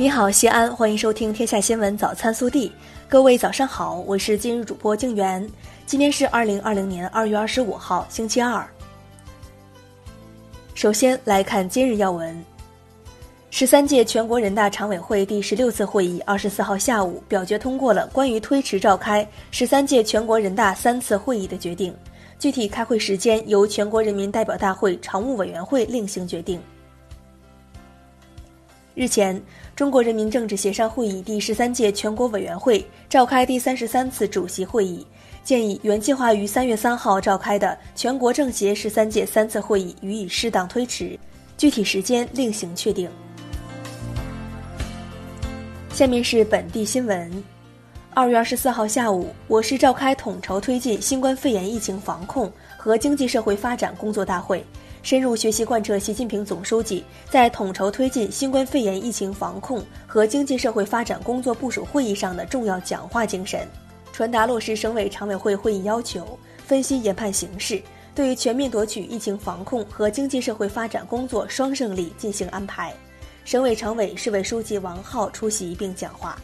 你好，西安，欢迎收听《天下新闻早餐速递》。各位早上好，我是今日主播静媛。今天是二零二零年二月二十五号，星期二。首先来看今日要闻：十三届全国人大常委会第十六次会议二十四号下午表决通过了关于推迟召开十三届全国人大三次会议的决定，具体开会时间由全国人民代表大会常务委员会另行决定。日前，中国人民政治协商会议第十三届全国委员会召开第三十三次主席会议，建议原计划于三月三号召开的全国政协十三届三次会议予以适当推迟，具体时间另行确定。下面是本地新闻：二月二十四号下午，我市召开统筹推进新冠肺炎疫情防控和经济社会发展工作大会。深入学习贯彻习近平总书记在统筹推进新冠肺炎疫情防控和经济社会发展工作部署会议上的重要讲话精神，传达落实省委常委会会议要求，分析研判形势，对于全面夺取疫情防控和经济社会发展工作双胜利进行安排。省委常委、市委书记王浩出席并讲话。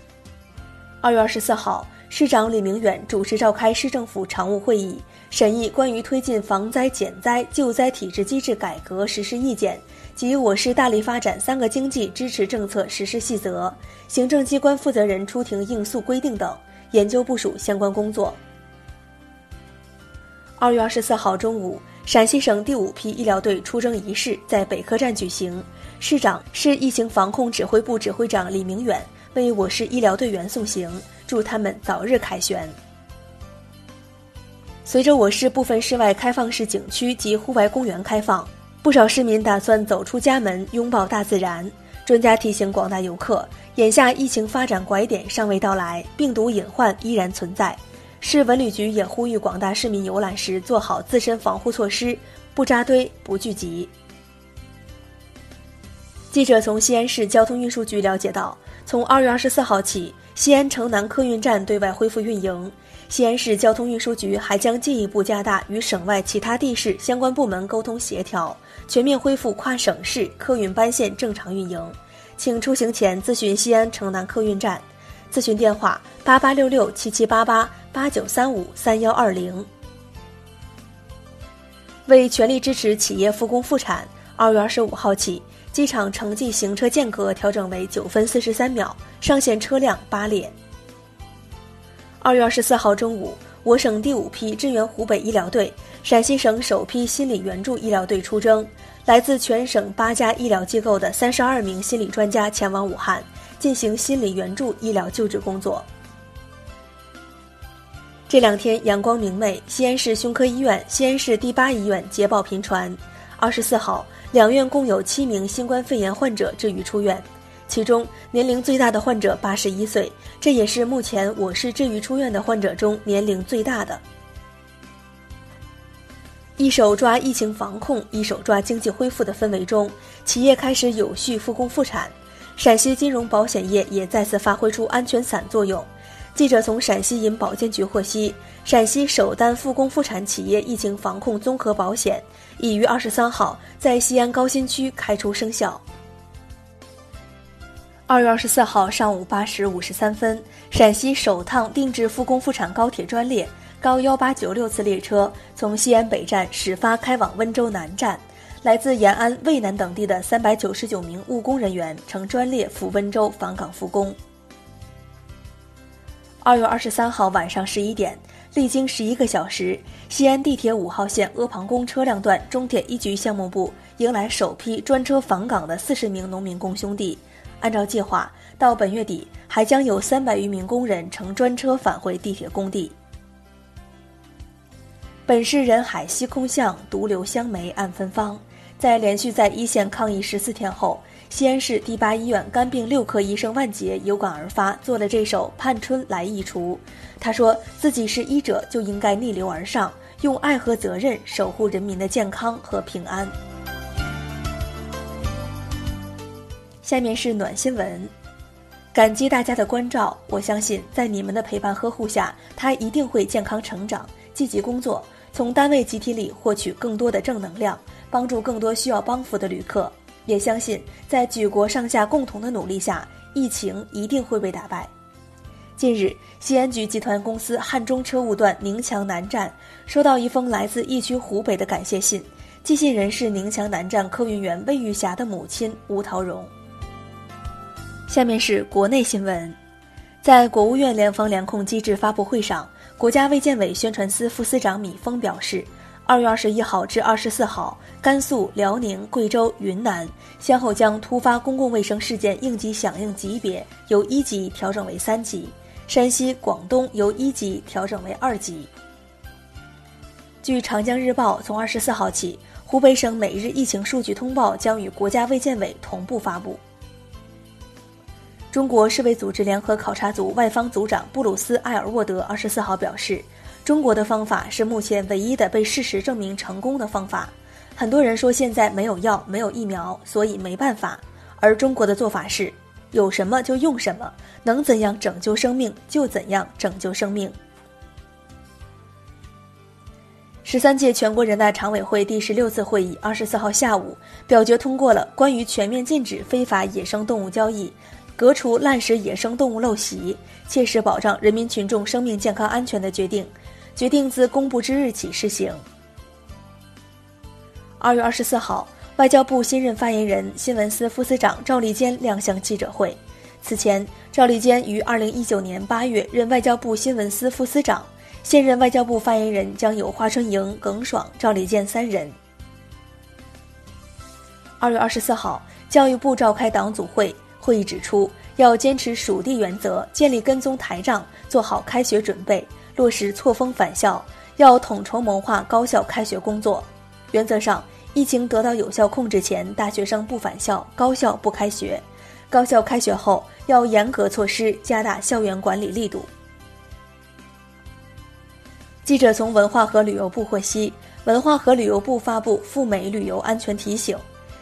二月二十四号。市长李明远主持召开市政府常务会议，审议关于推进防灾减灾救灾体制机制改革实施意见及我市大力发展三个经济支持政策实施细则，行政机关负责人出庭应诉规定等，研究部署相关工作。二月二十四号中午，陕西省第五批医疗队出征仪式在北客站举行，市长、市疫情防控指挥部指挥长李明远为我市医疗队员送行。祝他们早日凯旋。随着我市部分室外开放式景区及户外公园开放，不少市民打算走出家门，拥抱大自然。专家提醒广大游客，眼下疫情发展拐点尚未到来，病毒隐患依然存在。市文旅局也呼吁广大市民游览时做好自身防护措施，不扎堆，不聚集。记者从西安市交通运输局了解到，从二月二十四号起。西安城南客运站对外恢复运营，西安市交通运输局还将进一步加大与省外其他地市相关部门沟通协调，全面恢复跨省市客运班线正常运营。请出行前咨询西安城南客运站，咨询电话八八六六七七八八八九三五三幺二零。为全力支持企业复工复产，二月二十五号起。机场城际行车间隔调整为九分四十三秒，上线车辆八列。二月二十四号中午，我省第五批支援湖北医疗队、陕西省首批心理援助医疗队出征，来自全省八家医疗机构的三十二名心理专家前往武汉进行心理援助医疗救治工作。这两天阳光明媚，西安市胸科医院、西安市第八医院捷报频传。二十四号。两院共有七名新冠肺炎患者治愈出院，其中年龄最大的患者八十一岁，这也是目前我市治愈出院的患者中年龄最大的。一手抓疫情防控，一手抓经济恢复的氛围中，企业开始有序复工复产，陕西金融保险业也再次发挥出安全伞作用。记者从陕西银保监局获悉，陕西首单复工复产企业疫情防控综合保险已于二十三号在西安高新区开出生效。二月二十四号上午八时五十三分，陕西首趟定制复工复产高铁专列高幺八九六次列车从西安北站始发开往温州南站，来自延安、渭南等地的三百九十九名务工人员乘专列赴温州返岗复工。二月二十三号晚上十一点，历经十一个小时，西安地铁五号线阿房宫车辆段中铁一局项目部迎来首批专车返岗的四十名农民工兄弟。按照计划，到本月底还将有三百余名工人乘专车返回地铁工地。本市人海西空巷，独留香梅暗芬芳。在连续在一线抗疫十四天后。西安市第八医院肝病六科医生万杰有感而发，做了这首《盼春来一厨》。他说自己是医者，就应该逆流而上，用爱和责任守护人民的健康和平安。下面是暖新闻，感激大家的关照，我相信在你们的陪伴呵护下，他一定会健康成长，积极工作，从单位集体里获取更多的正能量，帮助更多需要帮扶的旅客。也相信在举国上下共同的努力下，疫情一定会被打败。近日，西安局集团公司汉中车务段宁强南站收到一封来自疫区湖北的感谢信，寄信人是宁强南站客运员魏玉霞的母亲吴桃荣。下面是国内新闻，在国务院联防联控机制发布会上，国家卫健委宣传司副司长米峰表示，二月二十一号至二十四号，甘肃、辽宁、贵州、云南先后将突发公共卫生事件应急响应级别由一级调整为三级。山西、广东由一级调整为二级。据长江日报，从二十四号起，湖北省每日疫情数据通报将与国家卫健委同步发布。中国世卫组织联合考察组外方组长布鲁斯·埃尔沃德二十四号表示，中国的方法是目前唯一的被事实证明成功的方法。很多人说现在没有药、没有疫苗，所以没办法，而中国的做法是。有什么就用什么，能怎样拯救生命就怎样拯救生命。十三届全国人大常委会第十六次会议二十四号下午表决通过了关于全面禁止非法野生动物交易、革除滥食野生动物陋习、切实保障人民群众生命健康安全的决定，决定自公布之日起施行。二月二十四号。外交部新任发言人、新闻司副司长赵立坚亮相记者会。此前，赵立坚于二零一九年八月任外交部新闻司副司长，现任外交部发言人将有华春莹、耿爽、赵立坚三人。二月二十四号，教育部召开党组会，会议指出，要坚持属地原则，建立跟踪台账，做好开学准备，落实错峰返校，要统筹谋划高校开学工作。原则上。疫情得到有效控制前，大学生不返校，高校不开学；高校开学后，要严格措施，加大校园管理力度。记者从文化和旅游部获悉，文化和旅游部发布赴美旅游安全提醒：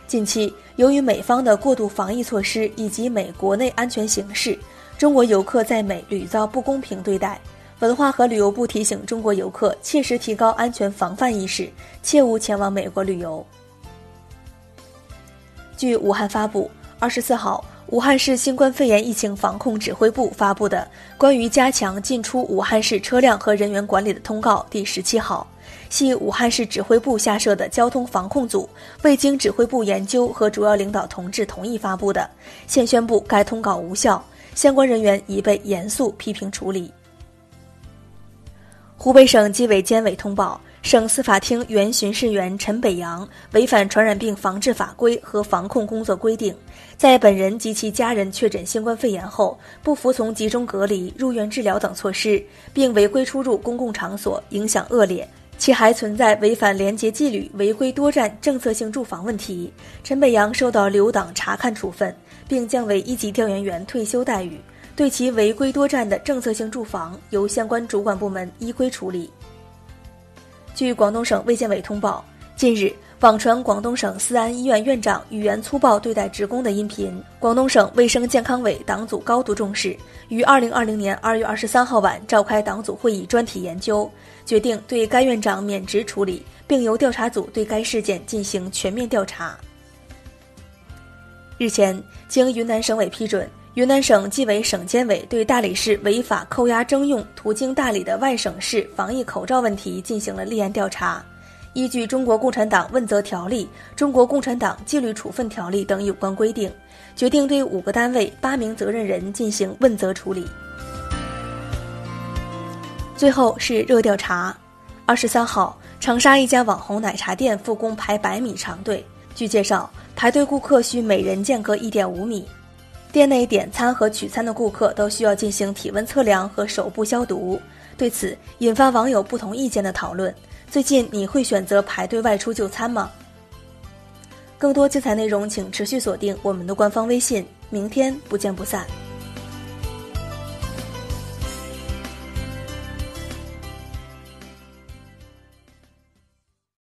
近期，由于美方的过度防疫措施以及美国内安全形势，中国游客在美屡遭不公平对待。文化和旅游部提醒中国游客切实提高安全防范意识，切勿前往美国旅游。据武汉发布，二十四号，武汉市新冠肺炎疫情防控指挥部发布的关于加强进出武汉市车辆和人员管理的通告第十七号，系武汉市指挥部下设的交通防控组未经指挥部研究和主要领导同志同意发布的，现宣布该通告无效，相关人员已被严肃批评处理。湖北省纪委监委通报，省司法厅原巡视员陈北阳违反传染病防治法规和防控工作规定，在本人及其家人确诊新冠肺炎后，不服从集中隔离、入院治疗等措施，并违规出入公共场所，影响恶劣，其还存在违反廉洁纪律、违规多占政策性住房问题。陈北阳受到留党察看处分，并降为一级调研员退休待遇。对其违规多占的政策性住房，由相关主管部门依规处理。据广东省卫健委通报，近日网传广东省思安医院院长语言粗暴对待职工的音频，广东省卫生健康委党组高度重视，于二零二零年二月二十三号晚召开党组会议专题研究，决定对该院长免职处理，并由调查组对该事件进行全面调查。日前，经云南省委批准。云南省纪委省监委对大理市违法扣押征用途经大理的外省市防疫口罩问题进行了立案调查，依据《中国共产党问责条例》《中国共产党纪律处分条例》等有关规定，决定对五个单位八名责任人进行问责处理。最后是热调查，二十三号，长沙一家网红奶茶店复工排百米长队，据介绍，排队顾客需每人间隔一点五米。店内点餐和取餐的顾客都需要进行体温测量和手部消毒，对此引发网友不同意见的讨论。最近你会选择排队外出就餐吗？更多精彩内容请持续锁定我们的官方微信，明天不见不散。